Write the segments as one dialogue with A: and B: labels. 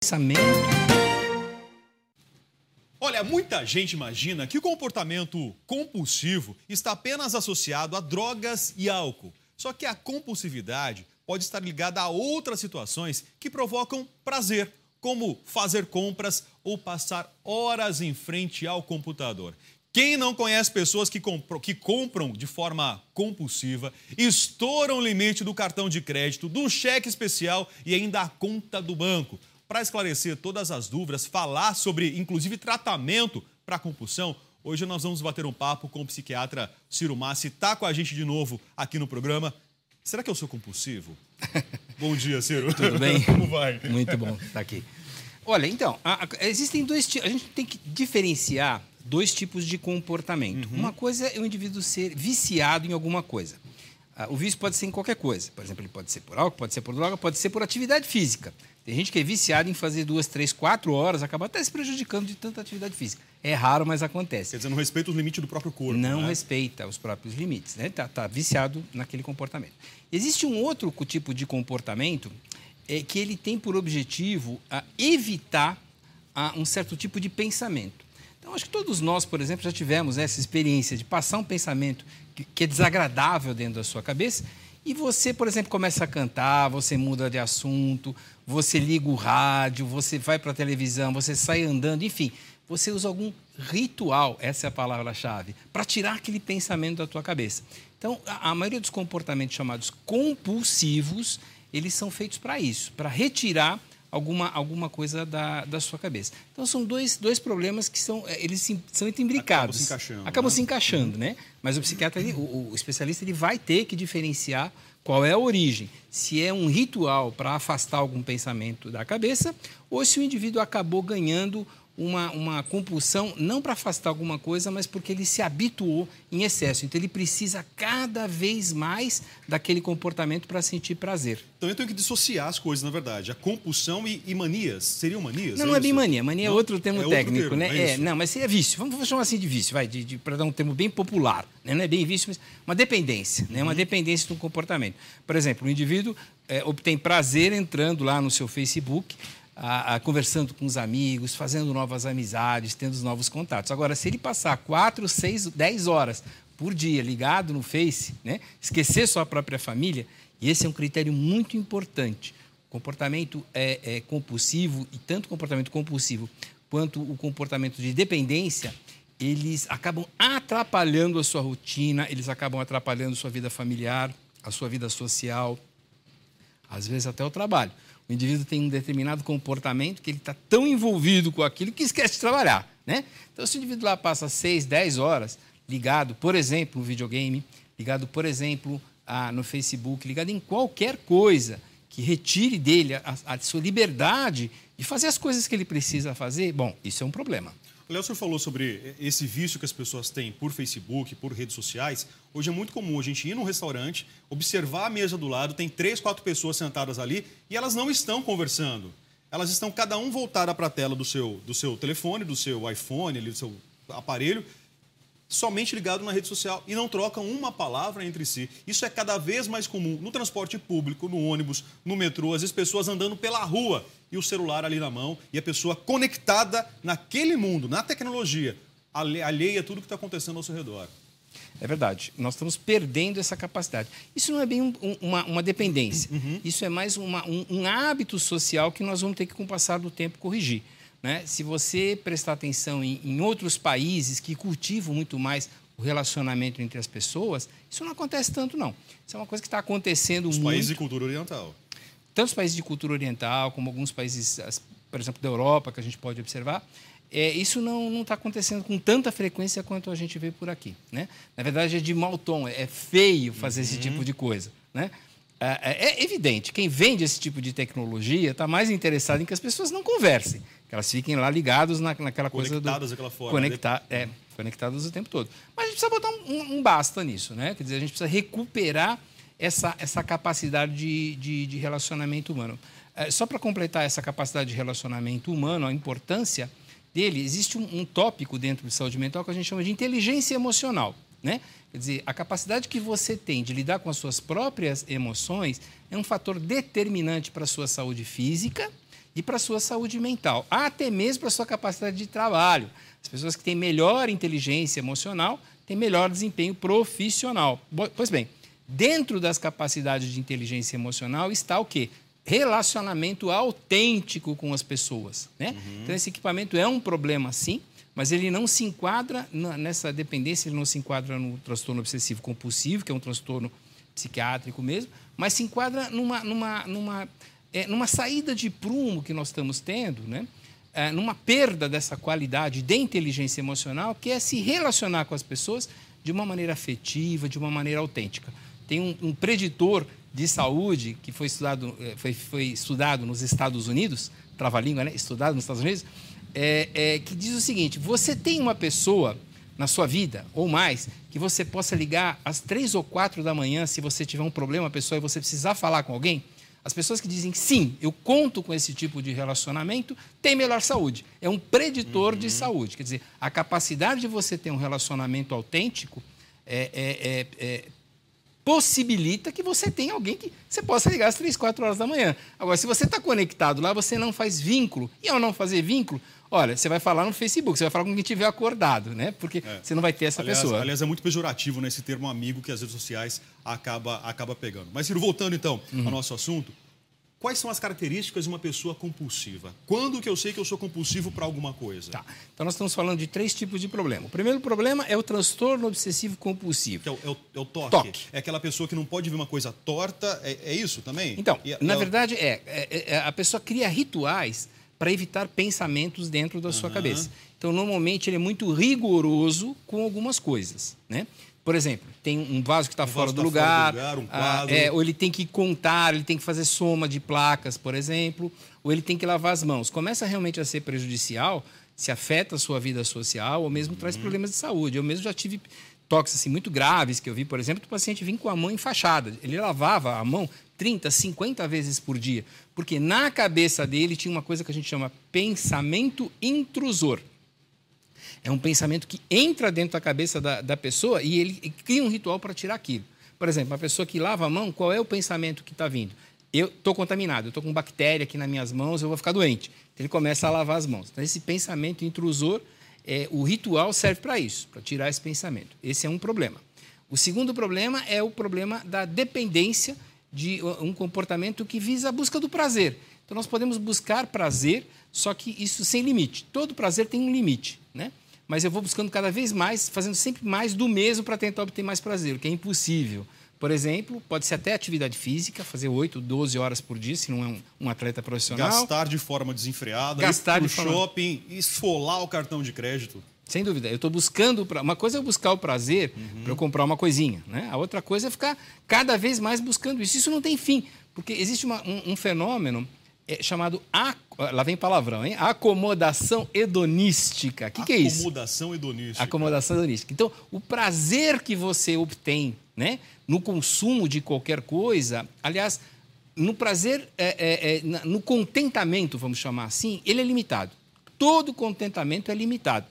A: pensamento.
B: Olha, muita gente imagina que o comportamento compulsivo está apenas associado a drogas e álcool. Só que a compulsividade pode estar ligada a outras situações que provocam prazer, como fazer compras ou passar horas em frente ao computador. Quem não conhece pessoas que, que compram de forma compulsiva, estouram o limite do cartão de crédito, do cheque especial e ainda a conta do banco? Para esclarecer todas as dúvidas, falar sobre, inclusive, tratamento para compulsão, hoje nós vamos bater um papo com o psiquiatra Ciro Massi. Está com a gente de novo aqui no programa. Será que eu sou compulsivo? Bom dia, Ciro.
A: Tudo bem?
B: Como vai?
A: Muito bom estar aqui. Olha, então, a, a, existem dois tipos. A gente tem que diferenciar dois tipos de comportamento. Uhum. Uma coisa é o indivíduo ser viciado em alguma coisa. Ah, o vício pode ser em qualquer coisa. Por exemplo, ele pode ser por álcool, pode ser por droga, pode ser por atividade física. Tem gente que é viciada em fazer duas, três, quatro horas, acaba até se prejudicando de tanta atividade física. É raro, mas acontece.
B: Quer dizer, não respeita os limites do próprio corpo.
A: Não
B: né?
A: respeita os próprios limites, né? Tá, tá, viciado naquele comportamento. Existe um outro tipo de comportamento é, que ele tem por objetivo a evitar a, um certo tipo de pensamento. Então, acho que todos nós, por exemplo, já tivemos essa experiência de passar um pensamento que, que é desagradável dentro da sua cabeça e você, por exemplo, começa a cantar, você muda de assunto, você liga o rádio, você vai para a televisão, você sai andando, enfim, você usa algum ritual, essa é a palavra-chave, para tirar aquele pensamento da tua cabeça. Então, a, a maioria dos comportamentos chamados compulsivos, eles são feitos para isso, para retirar alguma, alguma coisa da, da sua cabeça. Então são dois, dois problemas que são eles se, são imbricados. Acabam se
B: encaixando.
A: Acabam
B: né?
A: se encaixando, né? Mas o psiquiatra, ele, o, o, especialista, ele vai ter que diferenciar qual é a origem. Se é um ritual para afastar algum pensamento da cabeça ou se o indivíduo acabou ganhando uma, uma compulsão, não para afastar alguma coisa, mas porque ele se habituou em excesso. Então, ele precisa cada vez mais daquele comportamento para sentir prazer.
B: Então, eu tenho que dissociar as coisas, na verdade. A compulsão e, e manias. Seriam manias?
A: Não, é não é bem mania. Mania é não? é outro termo
B: é
A: técnico,
B: outro termo,
A: né?
B: É,
A: é, não, mas seria vício. Vamos, vamos chamar assim de vício, vai, para dar um termo bem popular. Né? Não é bem vício, mas uma dependência, né? uma uhum. dependência do comportamento. Por exemplo, o indivíduo é, obtém prazer entrando lá no seu Facebook, a, a, conversando com os amigos, fazendo novas amizades, tendo novos contatos. Agora, se ele passar 4, 6, 10 horas por dia ligado no Face, né, esquecer sua própria família, e esse é um critério muito importante. Comportamento é, é compulsivo, e tanto o comportamento compulsivo quanto o comportamento de dependência, eles acabam atrapalhando a sua rotina, eles acabam atrapalhando a sua vida familiar, a sua vida social, às vezes até o trabalho. O indivíduo tem um determinado comportamento que ele está tão envolvido com aquilo que esquece de trabalhar. Né? Então, se o indivíduo lá passa 6, 10 horas ligado, por exemplo, no videogame, ligado, por exemplo, a, no Facebook, ligado em qualquer coisa que retire dele a, a sua liberdade de fazer as coisas que ele precisa fazer, bom, isso é um problema.
B: O Léo, falou sobre esse vício que as pessoas têm por Facebook, por redes sociais. Hoje é muito comum a gente ir num restaurante, observar a mesa do lado, tem três, quatro pessoas sentadas ali e elas não estão conversando. Elas estão cada um voltada para a tela do seu, do seu telefone, do seu iPhone, do seu aparelho, somente ligado na rede social e não trocam uma palavra entre si. Isso é cada vez mais comum no transporte público, no ônibus, no metrô, às vezes pessoas andando pela rua e o celular ali na mão e a pessoa conectada naquele mundo, na tecnologia, alheia a tudo que está acontecendo ao seu redor.
A: É verdade. Nós estamos perdendo essa capacidade. Isso não é bem um, uma, uma, dependência. Uhum. Isso é mais uma, um, um hábito social que nós vamos ter que, com o passar do tempo, corrigir. Né? Se você prestar atenção em, em outros países que cultivam muito mais o relacionamento entre as pessoas, isso não acontece tanto, não. Isso é uma coisa que está acontecendo
B: Os
A: muito.
B: países de cultura oriental.
A: Tanto os países de cultura oriental, como alguns países, por exemplo, da Europa, que a gente pode observar, é, isso não está acontecendo com tanta frequência quanto a gente vê por aqui. Né? Na verdade, é de mau tom, é feio fazer uhum. esse tipo de coisa. Né? É, é, é evidente, quem vende esse tipo de tecnologia está mais interessado em que as pessoas não conversem, que elas fiquem lá ligadas na, naquela coisa
B: conectadas daquela forma.
A: Conectar, né? é, conectadas o tempo todo. Mas a gente precisa botar um, um, basta nisso, né? Quer dizer, a gente precisa recuperar essa, essa capacidade de, de, de relacionamento humano. É, só para completar essa capacidade de relacionamento humano, a importância dele, existe um, um tópico dentro de saúde mental que a gente chama de inteligência emocional, né? Quer dizer, a capacidade que você tem de lidar com as suas próprias emoções é um fator determinante para a sua saúde física e para a sua saúde mental, até mesmo para a sua capacidade de trabalho. As pessoas que têm melhor inteligência emocional têm melhor desempenho profissional. Pois bem, dentro das capacidades de inteligência emocional está o quê? Relacionamento autêntico com as pessoas. Né? Uhum. Então, esse equipamento é um problema, sim, mas ele não se enquadra nessa dependência, ele não se enquadra no transtorno obsessivo compulsivo, que é um transtorno psiquiátrico mesmo, mas se enquadra numa, numa, numa, é, numa saída de prumo que nós estamos tendo, né? É, numa perda dessa qualidade de inteligência emocional, que é se relacionar com as pessoas de uma maneira afetiva, de uma maneira autêntica. Tem um, um preditor de saúde que foi estudado, é, foi, foi estudado nos Estados Unidos, trava-língua, né? estudado nos Estados Unidos, é, é, que diz o seguinte: você tem uma pessoa na sua vida, ou mais, que você possa ligar às três ou quatro da manhã se você tiver um problema pessoal e você precisar falar com alguém? As pessoas que dizem sim, eu conto com esse tipo de relacionamento, têm melhor saúde. É um preditor uhum. de saúde. Quer dizer, a capacidade de você ter um relacionamento autêntico é, é, é, é possibilita que você tenha alguém que você possa ligar às 3, 4 horas da manhã. Agora, se você está conectado lá, você não faz vínculo. E ao não fazer vínculo, olha, você vai falar no Facebook, você vai falar com quem estiver acordado, né? Porque é. você não vai ter essa
B: aliás,
A: pessoa.
B: Aliás, é muito pejorativo nesse né, termo amigo que as redes sociais acaba, acaba pegando. Mas, Ciro, voltando então uhum. ao nosso assunto, Quais são as características de uma pessoa compulsiva? Quando que eu sei que eu sou compulsivo para alguma coisa?
A: Tá. Então nós estamos falando de três tipos de problema. O primeiro problema é o transtorno obsessivo compulsivo.
B: Que é o, é o, é o toque. toque. É aquela pessoa que não pode ver uma coisa torta. É, é isso também?
A: Então, e, na verdade é, é, é, a pessoa cria rituais para evitar pensamentos dentro da sua cabeça. Então normalmente ele é muito rigoroso com algumas coisas, né? Por exemplo, tem um vaso que está um fora, do tá lugar, fora do lugar, um ah, quadro. É, ou ele tem que contar, ele tem que fazer soma de placas, por exemplo, ou ele tem que lavar as mãos. Começa realmente a ser prejudicial, se afeta a sua vida social, ou mesmo uhum. traz problemas de saúde. Eu mesmo já tive toques assim, muito graves que eu vi, por exemplo, o paciente vinha com a mão enfaixada. Ele lavava a mão 30, 50 vezes por dia, porque na cabeça dele tinha uma coisa que a gente chama pensamento intrusor. É um pensamento que entra dentro da cabeça da, da pessoa e ele cria um ritual para tirar aquilo. Por exemplo, uma pessoa que lava a mão, qual é o pensamento que está vindo? Eu estou contaminado, eu estou com bactéria aqui nas minhas mãos, eu vou ficar doente. Então, ele começa a lavar as mãos. Então, esse pensamento intrusor, é, o ritual serve para isso, para tirar esse pensamento. Esse é um problema. O segundo problema é o problema da dependência de um comportamento que visa a busca do prazer. Então, nós podemos buscar prazer, só que isso sem limite. Todo prazer tem um limite, né? mas eu vou buscando cada vez mais, fazendo sempre mais do mesmo para tentar obter mais prazer, o que é impossível. Por exemplo, pode ser até atividade física, fazer 8, 12 horas por dia, se não é um, um atleta profissional.
B: Gastar de forma desenfreada,
A: gastar
B: ir
A: de forma...
B: shopping, esfolar o cartão de crédito.
A: Sem dúvida. Eu estou buscando. Pra... Uma coisa é buscar o prazer uhum. para eu comprar uma coisinha. Né? A outra coisa é ficar cada vez mais buscando isso. Isso não tem fim. Porque existe uma, um, um fenômeno é chamado, lá vem palavrão, hein? Acomodação hedonística. O que, que, é isso?
B: Acomodação hedonística.
A: Acomodação hedonística. Então, o prazer que você obtém né, no consumo de qualquer coisa, aliás, no prazer, é, é, é, no contentamento, vamos chamar assim, ele é limitado. Todo contentamento é limitado.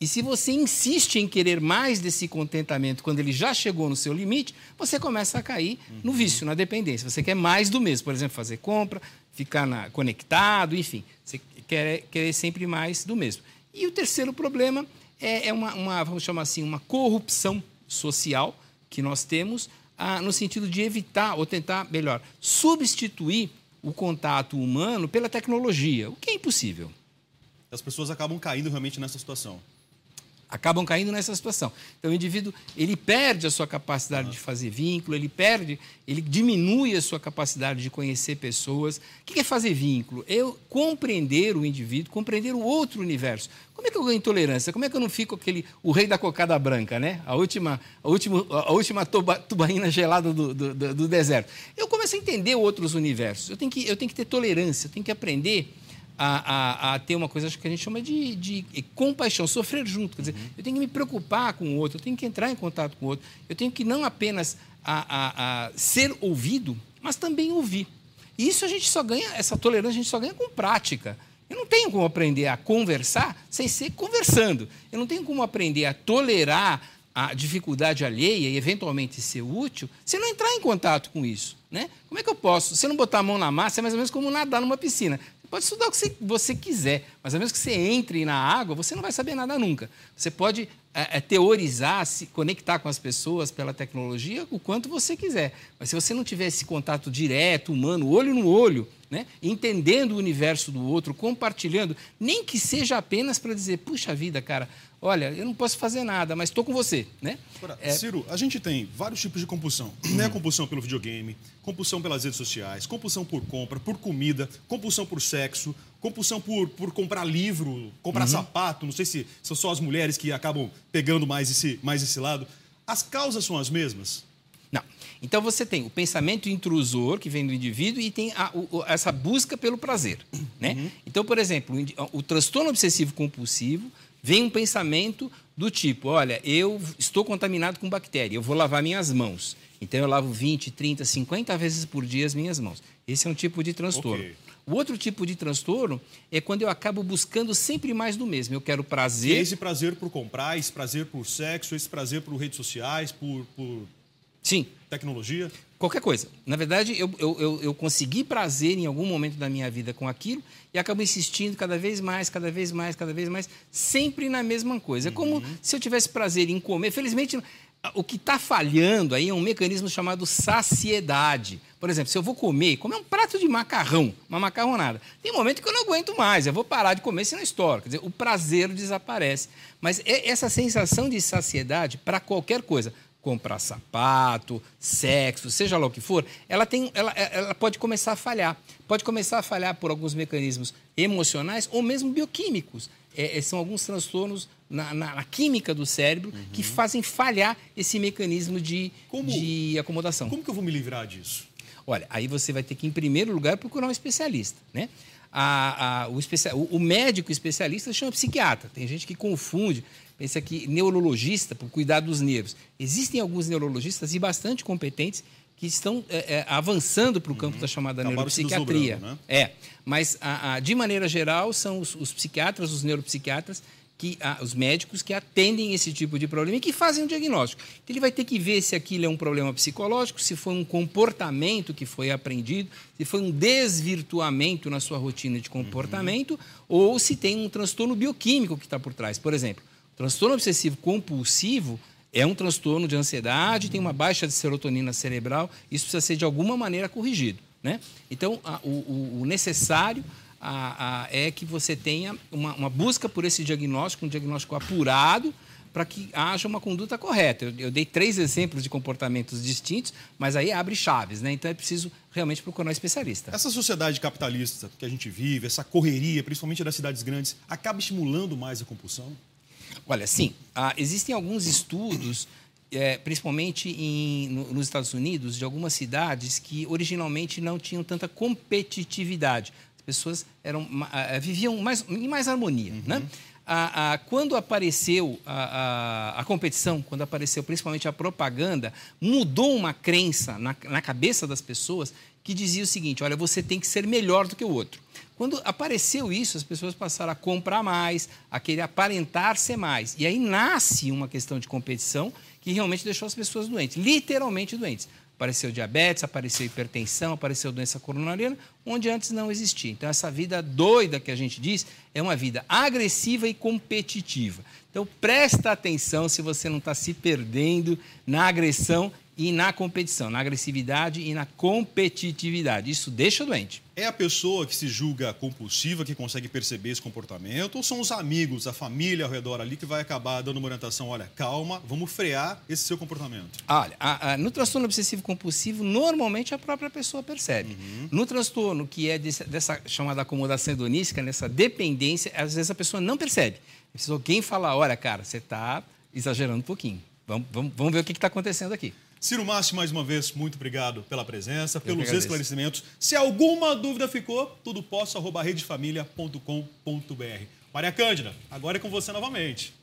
A: E se você insiste em querer mais desse contentamento quando ele já chegou no seu limite, você começa a cair no vício, na dependência. Você quer mais do mesmo, por exemplo, fazer compra, ficar na, conectado, enfim, você quer querer sempre mais do mesmo. E o terceiro problema é, é uma, uma, vamos chamar assim, uma corrupção social que nós temos ah, no sentido de evitar ou tentar, melhor, substituir o contato humano pela tecnologia, o que é impossível.
B: As pessoas acabam caindo realmente nessa situação
A: acabam caindo nessa situação. Então, o indivíduo ele perde a sua capacidade de fazer vínculo, ele perde, ele diminui a sua capacidade de conhecer pessoas. O que é fazer vínculo? É compreender o indivíduo, compreender o outro universo. Como é que eu ganho tolerância? Como é que eu não fico aquele o rei da cocada branca, né? A última, a última, a última tuba, tubaína gelada do, do, do, do deserto. Eu começo a entender outros universos. Eu tenho que, eu tenho que ter tolerância, eu tenho que aprender a, a, a, ter uma coisa que a gente chama de, de compaixão, sofrer junto. Quer dizer, uhum. eu tenho que me preocupar com o outro, eu tenho que entrar em contato com o outro, eu tenho que não apenas a, a, ser ouvido, mas também ouvir. E isso a gente só ganha, essa tolerância a gente só ganha com prática. Eu não tenho como aprender a conversar sem ser conversando. Eu não tenho como aprender a tolerar a dificuldade alheia e eventualmente ser útil se não entrar em contato com isso. Né? Como é que eu posso? Se eu não botar a mão na massa, é mais ou menos como nadar numa piscina. Pode estudar o que você, quiser, mas ao menos que você entre na água, você não vai saber nada nunca. Você pode é, é, teorizar, se conectar com as pessoas pela tecnologia o quanto você quiser. Mas se você não tiver esse contato direto, humano, olho no olho, né? entendendo o universo do outro, compartilhando, nem que seja apenas para dizer, puxa vida, cara, olha, eu não posso fazer nada, mas estou com você. Né?
B: Agora, é... Ciro, a gente tem vários tipos de compulsão. Né? Compulsão pelo videogame, compulsão pelas redes sociais, compulsão por compra, por comida, compulsão por sexo, compulsão por, por comprar livro, comprar uhum. sapato. Não sei se são só as mulheres que acabam pegando mais esse, mais esse lado. As causas são as mesmas?
A: Não. Então você tem o pensamento intrusor que vem do indivíduo e tem a, o, essa busca pelo prazer. Né? Uhum. Então, por exemplo, o, o transtorno obsessivo compulsivo vem um pensamento do tipo: olha, eu estou contaminado com bactéria, eu vou lavar minhas mãos. Então eu lavo 20, 30, 50 vezes por dia as minhas mãos. Esse é um tipo de transtorno. Okay. O outro tipo de transtorno é quando eu acabo buscando sempre mais do mesmo. Eu quero prazer.
B: E esse prazer por comprar, esse prazer por sexo, esse prazer por redes sociais, por, por
A: Sim.
B: Tecnologia?
A: Qualquer coisa. Na verdade, eu, eu, eu, consegui prazer em algum momento da minha vida com aquilo e acabo insistindo cada vez mais, cada vez mais, cada vez mais, sempre na mesma coisa. É como uhum. se eu tivesse prazer em comer. Felizmente, o que está falhando aí é um mecanismo chamado saciedade. Por exemplo, se eu vou comer, comer um prato de macarrão, uma macarronada, tem um momento que eu não aguento mais, eu vou parar de comer senão estoura. Quer dizer, o prazer desaparece. Mas é essa sensação de saciedade para qualquer coisa, comprar sapato, sexo, seja lá o que for, ela, tem, ela, ela pode começar a falhar. Pode começar a falhar por alguns mecanismos emocionais ou mesmo bioquímicos. É, é são alguns transtornos na, na, na, química do cérebro uhum. que fazem falhar esse mecanismo de, como, de acomodação.
B: Como que eu vou me livrar disso?
A: Olha, aí você vai ter que, em primeiro lugar, procurar um especialista. Né? A, a, o, especial, o, o médico especialista chama psiquiatra. Tem gente que confunde pensa que neurologista, por cuidar dos nervos. Existem alguns neurologistas e bastante competentes que estão é, é, avançando para o campo uhum. da chamada Acabaram neuropsiquiatria. Né? É, mas a, a, de maneira geral são os, os psiquiatras, os neuropsiquiatras que os médicos que atendem esse tipo de problema e que fazem o diagnóstico. Então, ele vai ter que ver se aquilo é um problema psicológico, se foi um comportamento que foi aprendido, se foi um desvirtuamento na sua rotina de comportamento, uhum. ou se tem um transtorno bioquímico que está por trás. Por exemplo, Transtorno obsessivo compulsivo é um transtorno de ansiedade, tem uma baixa de serotonina cerebral, isso precisa ser de alguma maneira corrigido. Né? Então, a, o, o, necessário a, a, é que você tenha uma, uma, busca por esse diagnóstico, um diagnóstico apurado, para que haja uma conduta correta. Eu, eu, dei três exemplos de comportamentos distintos, mas aí abre chaves, né? Então é preciso realmente procurar um especialista.
B: Essa sociedade capitalista que a gente vive, essa correria, principalmente das cidades grandes, acaba estimulando mais a compulsão?
A: Olha, sim, ah, existem alguns estudos, é, principalmente em, no, nos Estados Unidos, de algumas cidades que originalmente não tinham tanta competitividade. As pessoas eram, ah, viviam mais, em mais harmonia. Uhum. Né? Ah, ah, quando apareceu a, a, a, competição, quando apareceu principalmente a propaganda, mudou uma crença na, na cabeça das pessoas que dizia o seguinte: olha, você tem que ser melhor do que o outro. Quando apareceu isso, as pessoas passaram a comprar mais, a querer aparentar ser mais. E aí nasce uma questão de competição que realmente deixou as pessoas doentes, literalmente doentes. Apareceu diabetes, apareceu hipertensão, apareceu doença coronariana, onde antes não existia. Então, essa vida doida que a gente diz é uma vida agressiva e competitiva. Então, presta atenção se você não está se perdendo na agressão e na competição, na agressividade e na competitividade. Isso deixa doente.
B: É a pessoa que se julga compulsiva que consegue perceber esse comportamento ou são os amigos, a família ao redor ali que vai acabar dando uma orientação, olha, calma, vamos frear esse seu comportamento?
A: Olha, a, a, no transtorno obsessivo compulsivo, normalmente a própria pessoa percebe. Uhum. No transtorno que é desse, dessa chamada acomodação hedonística, nessa dependência, às vezes a pessoa não percebe. Precisa alguém falar, olha, cara, você está exagerando um pouquinho. Vamos, vamos, vamos ver o que está acontecendo aqui.
B: Ciro Massi, mais uma vez, muito obrigado pela presença, pelos esclarecimentos. Se alguma dúvida ficou, tudo posso, arroba redefamilia.com.br. Maria Cândida, agora é com você novamente.